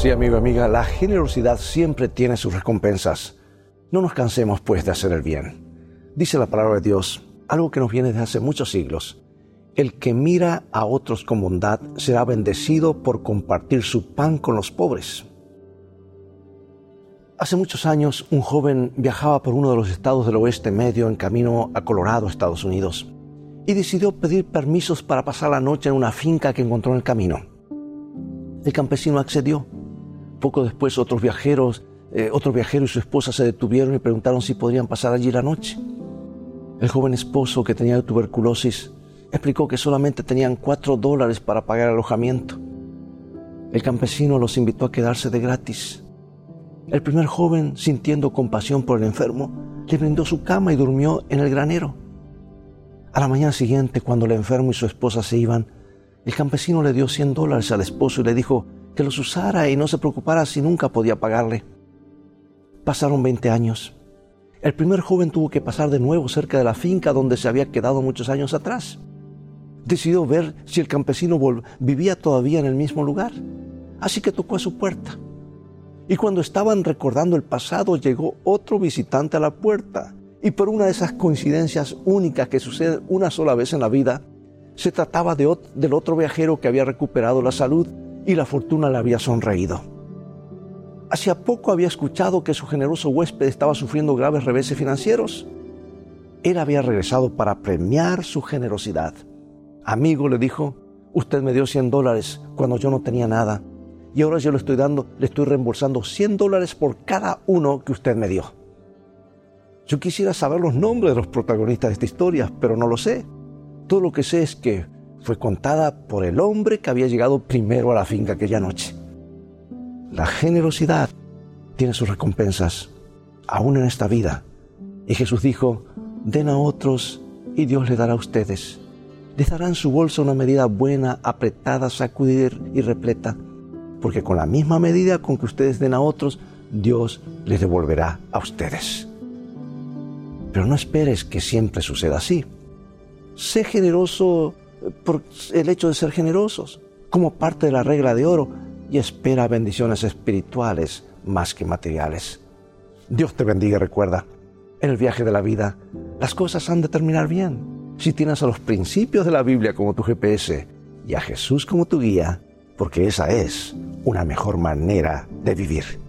Sí, amigo, amiga, la generosidad siempre tiene sus recompensas. No nos cansemos, pues, de hacer el bien. Dice la palabra de Dios, algo que nos viene desde hace muchos siglos. El que mira a otros con bondad será bendecido por compartir su pan con los pobres. Hace muchos años, un joven viajaba por uno de los estados del oeste medio en camino a Colorado, Estados Unidos, y decidió pedir permisos para pasar la noche en una finca que encontró en el camino. El campesino accedió poco después otros viajeros, eh, otro viajero y su esposa se detuvieron y preguntaron si podrían pasar allí la noche. El joven esposo que tenía tuberculosis explicó que solamente tenían cuatro dólares para pagar alojamiento. El campesino los invitó a quedarse de gratis. El primer joven, sintiendo compasión por el enfermo, le brindó su cama y durmió en el granero. A la mañana siguiente, cuando el enfermo y su esposa se iban, el campesino le dio 100 dólares al esposo y le dijo, que los usara y no se preocupara si nunca podía pagarle. Pasaron 20 años. El primer joven tuvo que pasar de nuevo cerca de la finca donde se había quedado muchos años atrás. Decidió ver si el campesino vivía todavía en el mismo lugar. Así que tocó a su puerta. Y cuando estaban recordando el pasado, llegó otro visitante a la puerta. Y por una de esas coincidencias únicas que suceden una sola vez en la vida, se trataba de, del otro viajero que había recuperado la salud y la fortuna le había sonreído. Hacía poco había escuchado que su generoso huésped estaba sufriendo graves reveses financieros. Él había regresado para premiar su generosidad. Amigo, le dijo, usted me dio 100 dólares cuando yo no tenía nada y ahora yo le estoy dando, le estoy reembolsando 100 dólares por cada uno que usted me dio. Yo quisiera saber los nombres de los protagonistas de esta historia, pero no lo sé. Todo lo que sé es que fue contada por el hombre que había llegado primero a la finca aquella noche. La generosidad tiene sus recompensas, aún en esta vida. Y Jesús dijo, den a otros y Dios le dará a ustedes. Les dará en su bolsa una medida buena, apretada, sacudir y repleta, porque con la misma medida con que ustedes den a otros, Dios les devolverá a ustedes. Pero no esperes que siempre suceda así. Sé generoso por el hecho de ser generosos, como parte de la regla de oro, y espera bendiciones espirituales más que materiales. Dios te bendiga y recuerda, en el viaje de la vida, las cosas han de terminar bien si tienes a los principios de la Biblia como tu GPS y a Jesús como tu guía, porque esa es una mejor manera de vivir.